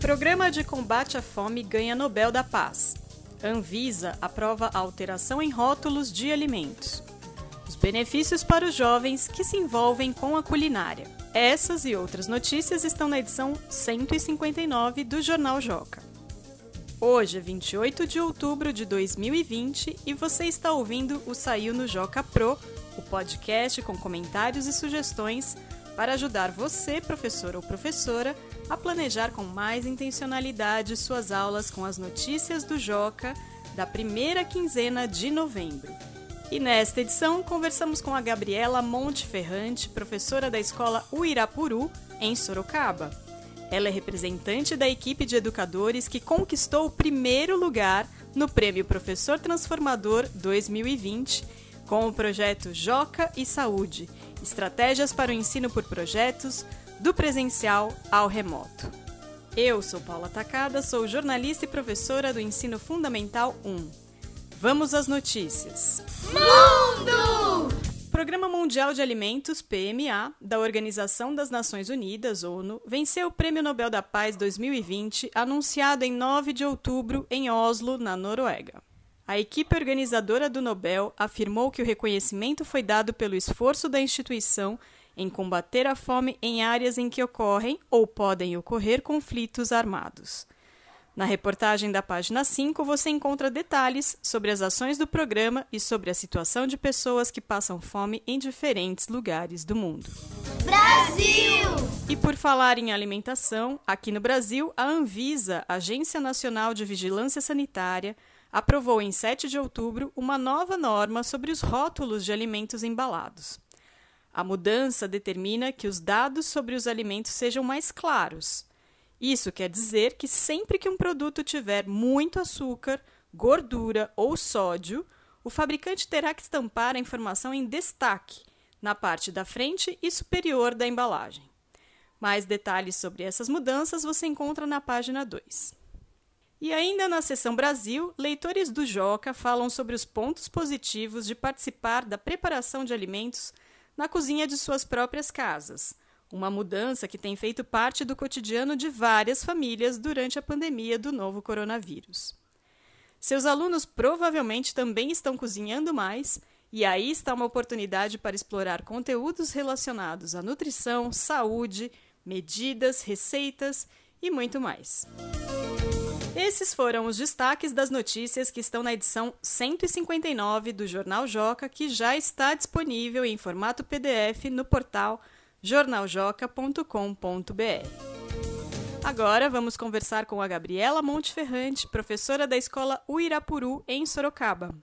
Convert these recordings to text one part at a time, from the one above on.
Programa de combate à fome ganha Nobel da Paz. Anvisa aprova a alteração em rótulos de alimentos. Os benefícios para os jovens que se envolvem com a culinária. Essas e outras notícias estão na edição 159 do Jornal Joca. Hoje é 28 de outubro de 2020 e você está ouvindo o Saiu no Joca Pro, o podcast com comentários e sugestões para ajudar você, professor ou professora, a planejar com mais intencionalidade suas aulas com as notícias do Joca da primeira quinzena de novembro. E nesta edição conversamos com a Gabriela Monteferrante, professora da escola Uirapuru, em Sorocaba. Ela é representante da equipe de educadores que conquistou o primeiro lugar no Prêmio Professor Transformador 2020 com o projeto Joca e Saúde Estratégias para o ensino por projetos, do presencial ao remoto. Eu sou Paula Tacada, sou jornalista e professora do Ensino Fundamental 1. Vamos às notícias. Mundo! Programa Mundial de Alimentos, PMA, da Organização das Nações Unidas, ONU, venceu o Prêmio Nobel da Paz 2020, anunciado em 9 de outubro em Oslo, na Noruega. A equipe organizadora do Nobel afirmou que o reconhecimento foi dado pelo esforço da instituição em combater a fome em áreas em que ocorrem ou podem ocorrer conflitos armados. Na reportagem da página 5 você encontra detalhes sobre as ações do programa e sobre a situação de pessoas que passam fome em diferentes lugares do mundo. Brasil! E por falar em alimentação, aqui no Brasil, a Anvisa, Agência Nacional de Vigilância Sanitária, aprovou em 7 de outubro uma nova norma sobre os rótulos de alimentos embalados. A mudança determina que os dados sobre os alimentos sejam mais claros. Isso quer dizer que sempre que um produto tiver muito açúcar, gordura ou sódio, o fabricante terá que estampar a informação em destaque na parte da frente e superior da embalagem. Mais detalhes sobre essas mudanças você encontra na página 2. E ainda na seção Brasil, leitores do Joca falam sobre os pontos positivos de participar da preparação de alimentos na cozinha de suas próprias casas, uma mudança que tem feito parte do cotidiano de várias famílias durante a pandemia do novo coronavírus. Seus alunos provavelmente também estão cozinhando mais, e aí está uma oportunidade para explorar conteúdos relacionados à nutrição, saúde, medidas, receitas e muito mais. Esses foram os destaques das notícias que estão na edição 159 do Jornal Joca, que já está disponível em formato PDF no portal jornaljoca.com.br. Agora vamos conversar com a Gabriela Monteferrante, professora da escola Uirapuru, em Sorocaba.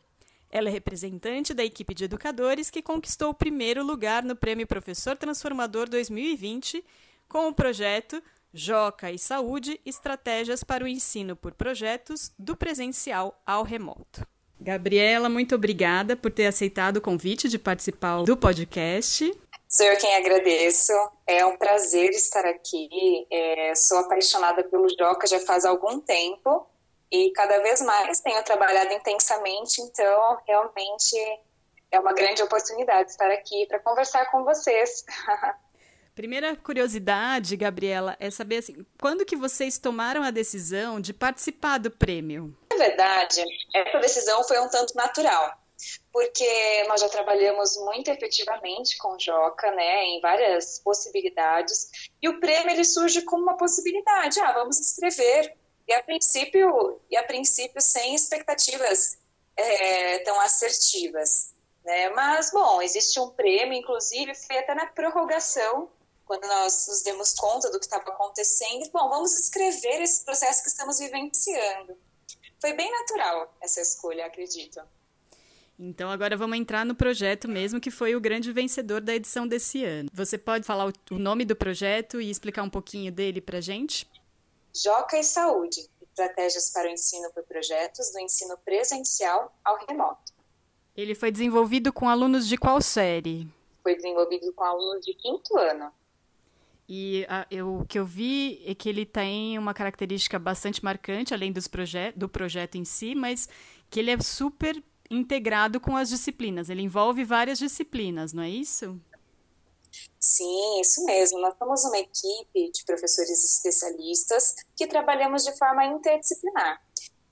Ela é representante da equipe de educadores que conquistou o primeiro lugar no Prêmio Professor Transformador 2020 com o projeto Joca e Saúde Estratégias para o Ensino por Projetos do Presencial ao Remoto. Gabriela, muito obrigada por ter aceitado o convite de participar do podcast. Sou eu quem agradeço. É um prazer estar aqui. É, sou apaixonada pelo Joca já faz algum tempo e cada vez mais tenho trabalhado intensamente, então realmente é uma grande oportunidade estar aqui para conversar com vocês. Primeira curiosidade, Gabriela, é saber assim, quando que vocês tomaram a decisão de participar do prêmio? Na verdade, essa decisão foi um tanto natural, porque nós já trabalhamos muito efetivamente com o Joca, né, em várias possibilidades, e o prêmio ele surge como uma possibilidade, ah, vamos escrever, e a princípio, e a princípio sem expectativas é, tão assertivas. Né? Mas, bom, existe um prêmio, inclusive, feita na prorrogação quando nós nos demos conta do que estava acontecendo, bom, vamos escrever esse processo que estamos vivenciando. Foi bem natural essa escolha, acredito. Então agora vamos entrar no projeto mesmo, que foi o grande vencedor da edição desse ano. Você pode falar o nome do projeto e explicar um pouquinho dele para gente? Joca e Saúde, estratégias para o ensino por projetos do ensino presencial ao remoto. Ele foi desenvolvido com alunos de qual série? Foi desenvolvido com alunos de quinto ano. E a, eu, o que eu vi é que ele tem uma característica bastante marcante, além dos proje do projeto em si, mas que ele é super integrado com as disciplinas. Ele envolve várias disciplinas, não é isso? Sim, isso mesmo. Nós somos uma equipe de professores especialistas que trabalhamos de forma interdisciplinar.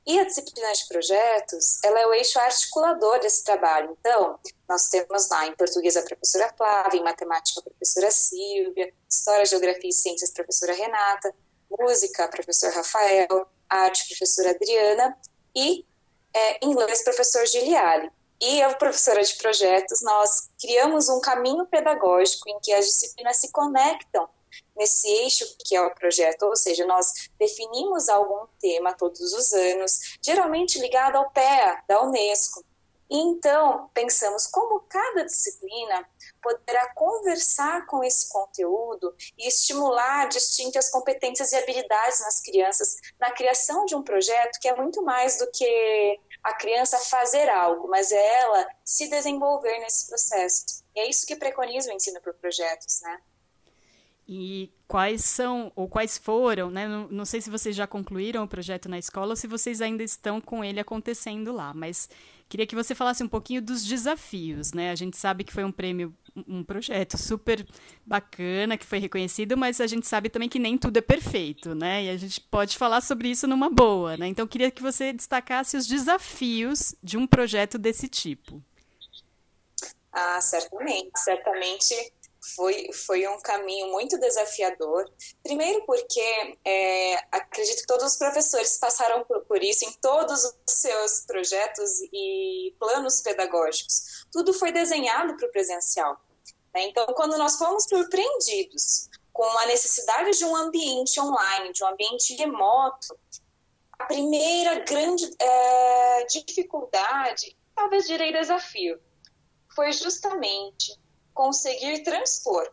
E a disciplina de projetos, ela é o eixo articulador desse trabalho. Então, nós temos lá em português a professora Flávia, em matemática a professora Silvia, história, geografia e ciências a professora Renata, música a professor Rafael, arte a professora Adriana e é, inglês professor Giliali. E eu, professora de projetos, nós criamos um caminho pedagógico em que as disciplinas se conectam nesse eixo que é o projeto, ou seja, nós definimos algum tema todos os anos, geralmente ligado ao PEA da Unesco. E então, pensamos como cada disciplina poderá conversar com esse conteúdo e estimular distintas competências e habilidades nas crianças na criação de um projeto que é muito mais do que a criança fazer algo, mas é ela se desenvolver nesse processo. E é isso que preconiza o ensino por projetos, né? E quais são, ou quais foram, né? Não, não, sei se vocês já concluíram o projeto na escola ou se vocês ainda estão com ele acontecendo lá, mas queria que você falasse um pouquinho dos desafios, né? A gente sabe que foi um prêmio, um projeto super bacana, que foi reconhecido, mas a gente sabe também que nem tudo é perfeito, né? E a gente pode falar sobre isso numa boa, né? Então, queria que você destacasse os desafios de um projeto desse tipo. Ah, certamente, certamente foi, foi um caminho muito desafiador. Primeiro, porque é, acredito que todos os professores passaram por, por, isso em todos os seus projetos e planos pedagógicos. Tudo foi desenhado para o presencial. Né? Então, quando nós fomos surpreendidos com a necessidade de um ambiente online, de um ambiente remoto, a primeira grande é, dificuldade, talvez direi desafio, foi justamente conseguir transpor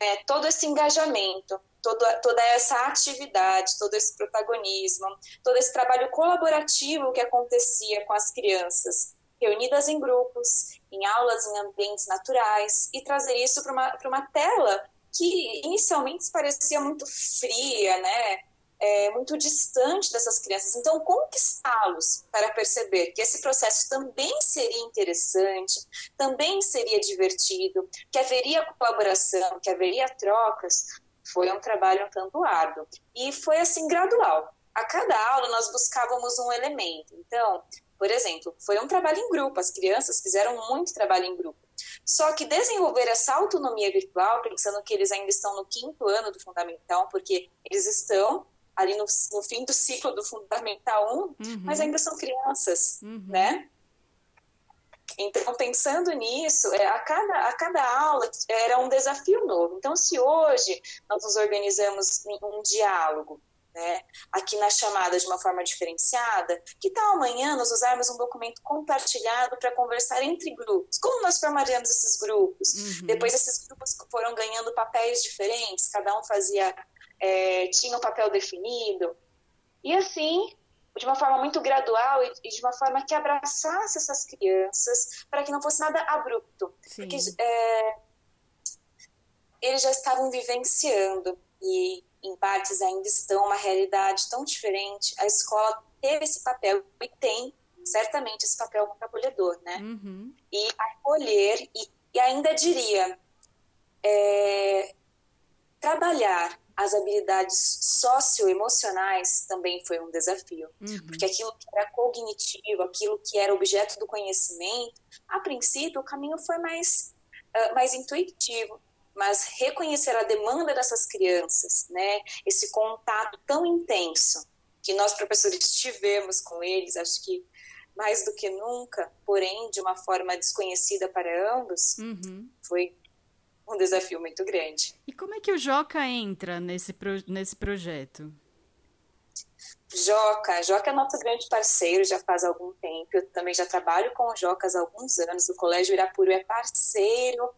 né, todo esse engajamento, toda, toda essa atividade, todo esse protagonismo, todo esse trabalho colaborativo que acontecia com as crianças, reunidas em grupos, em aulas em ambientes naturais, e trazer isso para uma, uma tela que inicialmente parecia muito fria, né? É, muito distante dessas crianças. Então, conquistá-los para perceber que esse processo também seria interessante, também seria divertido, que haveria colaboração, que haveria trocas, foi um trabalho um tanto árduo. E foi assim gradual. A cada aula nós buscávamos um elemento. Então, por exemplo, foi um trabalho em grupo, as crianças fizeram muito trabalho em grupo. Só que desenvolver essa autonomia virtual, pensando que eles ainda estão no quinto ano do fundamental, porque eles estão ali no, no fim do ciclo do Fundamental 1, uhum. mas ainda são crianças, uhum. né? Então, pensando nisso, é, a, cada, a cada aula era um desafio novo. Então, se hoje nós nos organizamos em um diálogo, né, aqui na chamada de uma forma diferenciada, que tal amanhã nós usarmos um documento compartilhado para conversar entre grupos? Como nós formaríamos esses grupos? Uhum. Depois, esses grupos foram ganhando papéis diferentes, cada um fazia é, tinha um papel definido. E assim, de uma forma muito gradual e de uma forma que abraçasse essas crianças, para que não fosse nada abrupto. Sim. Porque é, eles já estavam vivenciando e, em partes, ainda estão uma realidade tão diferente. A escola teve esse papel e tem, certamente, esse papel como acolhedor, né? Uhum. E acolher, e, e ainda diria, é, trabalhar as habilidades socioemocionais também foi um desafio, uhum. porque aquilo que era cognitivo, aquilo que era objeto do conhecimento, a princípio o caminho foi mais, uh, mais intuitivo, mas reconhecer a demanda dessas crianças, né, esse contato tão intenso que nós professores tivemos com eles, acho que mais do que nunca, porém de uma forma desconhecida para ambos, uhum. foi um desafio muito grande. E como é que o Joca entra nesse, pro, nesse projeto? Joca, Joca é nosso grande parceiro já faz algum tempo. Eu também já trabalho com o Joca há alguns anos. O Colégio Irapuru é parceiro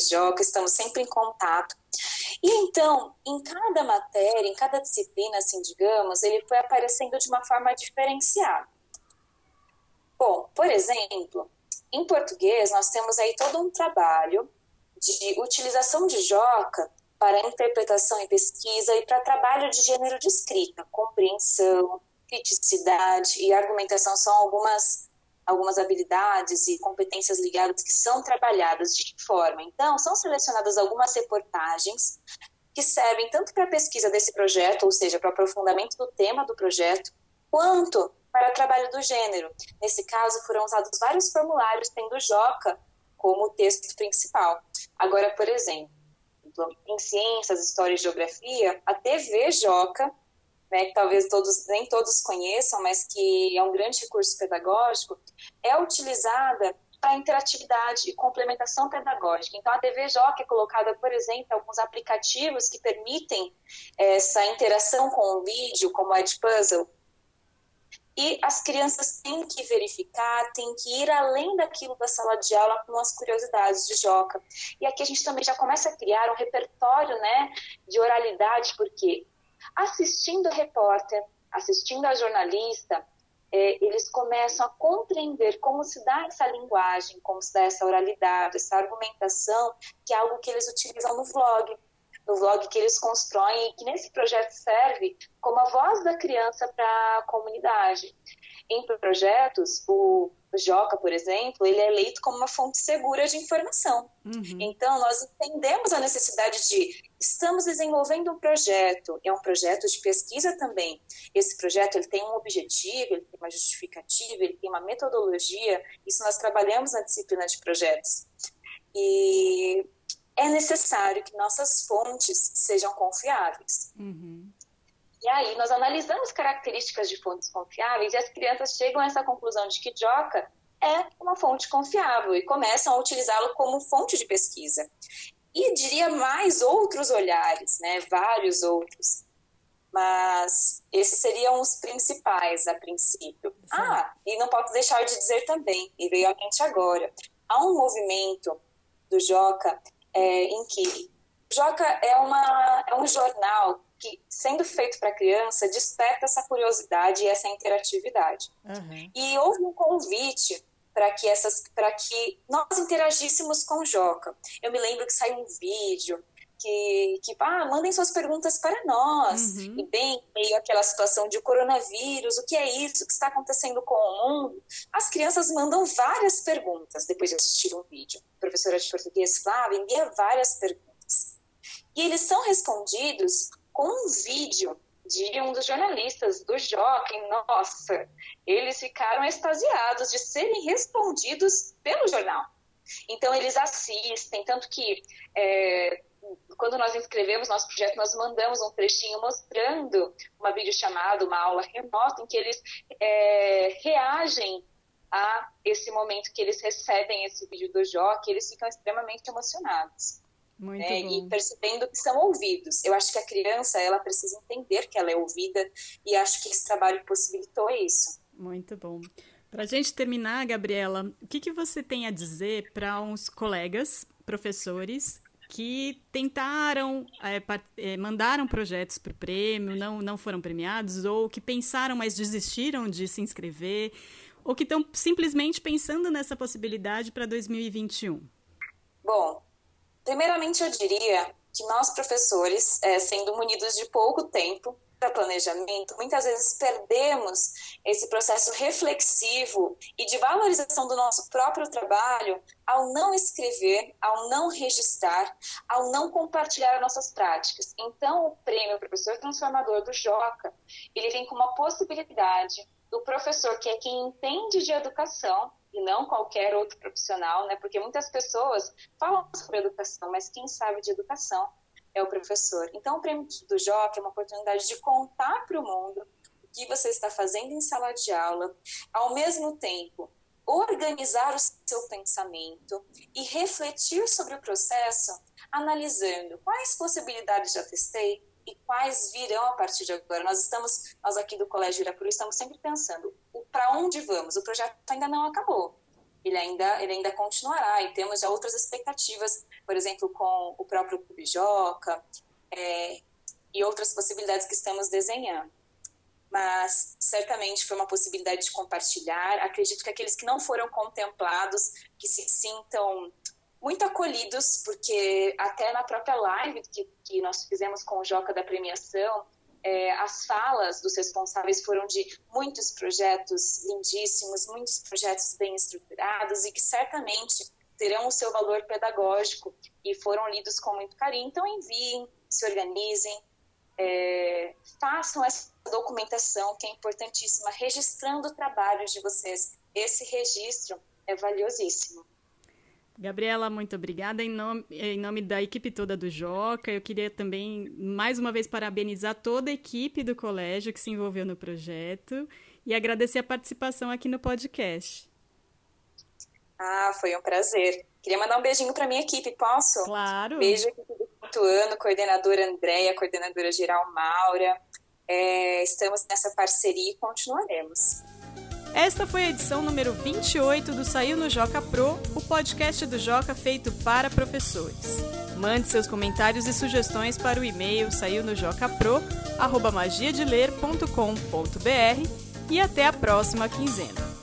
Joca, estamos sempre em contato. E então, em cada matéria, em cada disciplina, assim, digamos, ele foi aparecendo de uma forma diferenciada. Bom, por exemplo, em português, nós temos aí todo um trabalho de utilização de Joca para interpretação e pesquisa e para trabalho de gênero de escrita, compreensão, criticidade e argumentação são algumas algumas habilidades e competências ligadas que são trabalhadas de que forma? Então, são selecionadas algumas reportagens que servem tanto para a pesquisa desse projeto, ou seja, para o aprofundamento do tema do projeto, quanto para o trabalho do gênero. Nesse caso, foram usados vários formulários, tendo Joca como texto principal. Agora, por exemplo, em ciências, história e geografia, a TV Joca, né, que talvez todos nem todos conheçam, mas que é um grande recurso pedagógico, é utilizada para interatividade e complementação pedagógica. Então, a Joca é colocada, por exemplo, alguns aplicativos que permitem essa interação com o vídeo, como o Edpuzzle, e as crianças têm que verificar, têm que ir além daquilo da sala de aula com as curiosidades de Joca. E aqui a gente também já começa a criar um repertório né, de oralidade, porque assistindo o repórter, assistindo a jornalista, é, eles começam a compreender como se dá essa linguagem, como se dá essa oralidade, essa argumentação, que é algo que eles utilizam no vlog no vlog que eles constroem e que nesse projeto serve como a voz da criança para a comunidade. Em projetos, o Joca, por exemplo, ele é eleito como uma fonte segura de informação. Uhum. Então, nós entendemos a necessidade de estamos desenvolvendo um projeto, é um projeto de pesquisa também. Esse projeto ele tem um objetivo, ele tem uma justificativa, ele tem uma metodologia. Isso nós trabalhamos na disciplina de projetos. E é necessário que nossas fontes sejam confiáveis. Uhum. E aí nós analisamos características de fontes confiáveis e as crianças chegam a essa conclusão de que Joca é uma fonte confiável e começam a utilizá-lo como fonte de pesquisa. E diria mais outros olhares, né? vários outros. Mas esses seriam os principais a princípio. Sim. Ah, e não posso deixar de dizer também, e veio à mente agora, há um movimento do Joca é, em que Joca é, uma, é um jornal que, sendo feito para criança, desperta essa curiosidade e essa interatividade. Uhum. E houve um convite para que essas para que nós interagíssemos com o Joca. Eu me lembro que saiu um vídeo que, que ah, mandem suas perguntas para nós. Uhum. E bem, meio aquela situação de coronavírus, o que é isso que está acontecendo com o mundo? As crianças mandam várias perguntas depois de assistir um vídeo. A professora de português Flávia envia várias perguntas. E eles são respondidos com um vídeo de um dos jornalistas do Jockey. Nossa, eles ficaram extasiados de serem respondidos pelo jornal. Então, eles assistem, tanto que é, quando nós inscrevemos nosso projeto, nós mandamos um trechinho mostrando uma videochamada, uma aula remota, em que eles é, reagem a esse momento que eles recebem esse vídeo do Jó, que eles ficam extremamente emocionados. Muito né? bom. E percebendo que são ouvidos. Eu acho que a criança, ela precisa entender que ela é ouvida e acho que esse trabalho possibilitou isso. Muito bom. Para a gente terminar, Gabriela, o que, que você tem a dizer para uns colegas, professores, que tentaram, é, é, mandaram projetos para o prêmio, não, não foram premiados, ou que pensaram, mas desistiram de se inscrever, ou que estão simplesmente pensando nessa possibilidade para 2021? Bom, primeiramente eu diria que nós, professores, é, sendo munidos de pouco tempo, para planejamento, muitas vezes perdemos esse processo reflexivo e de valorização do nosso próprio trabalho ao não escrever, ao não registrar, ao não compartilhar nossas práticas. Então, o prêmio Professor Transformador do Joca, ele vem com uma possibilidade do professor que é quem entende de educação e não qualquer outro profissional, né? Porque muitas pessoas falam sobre educação, mas quem sabe de educação é o professor. Então, o prêmio do JOC é uma oportunidade de contar para o mundo o que você está fazendo em sala de aula, ao mesmo tempo organizar o seu pensamento e refletir sobre o processo, analisando quais possibilidades já testei e quais virão a partir de agora. Nós estamos, nós aqui do Colégio Irapuru, estamos sempre pensando para onde vamos. O projeto ainda não acabou ele ainda, ele ainda continuará e temos já outras expectativas, por exemplo, com o próprio Cubijoca é, e outras possibilidades que estamos desenhando. Mas certamente foi uma possibilidade de compartilhar. Acredito que aqueles que não foram contemplados, que se sintam muito acolhidos, porque até na própria live que, que nós fizemos com o Joca da premiação, é, as falas dos responsáveis foram de muitos projetos lindíssimos, muitos projetos bem estruturados e que certamente terão o seu valor pedagógico e foram lidos com muito carinho. Então, enviem, se organizem, é, façam essa documentação que é importantíssima, registrando o trabalho de vocês. Esse registro é valiosíssimo. Gabriela, muito obrigada. Em nome, em nome da equipe toda do Joca, eu queria também, mais uma vez, parabenizar toda a equipe do colégio que se envolveu no projeto e agradecer a participação aqui no podcast. Ah, foi um prazer. Queria mandar um beijinho para minha equipe, posso? Claro. Beijo aqui do quinto ano, coordenadora Andréia, coordenadora geral Maura. É, estamos nessa parceria e continuaremos. Esta foi a edição número 28 do Saiu no Joca Pro, o podcast do Joca feito para professores. Mande seus comentários e sugestões para o e-mail saiunojocapro@magiadeler.com.br e até a próxima quinzena.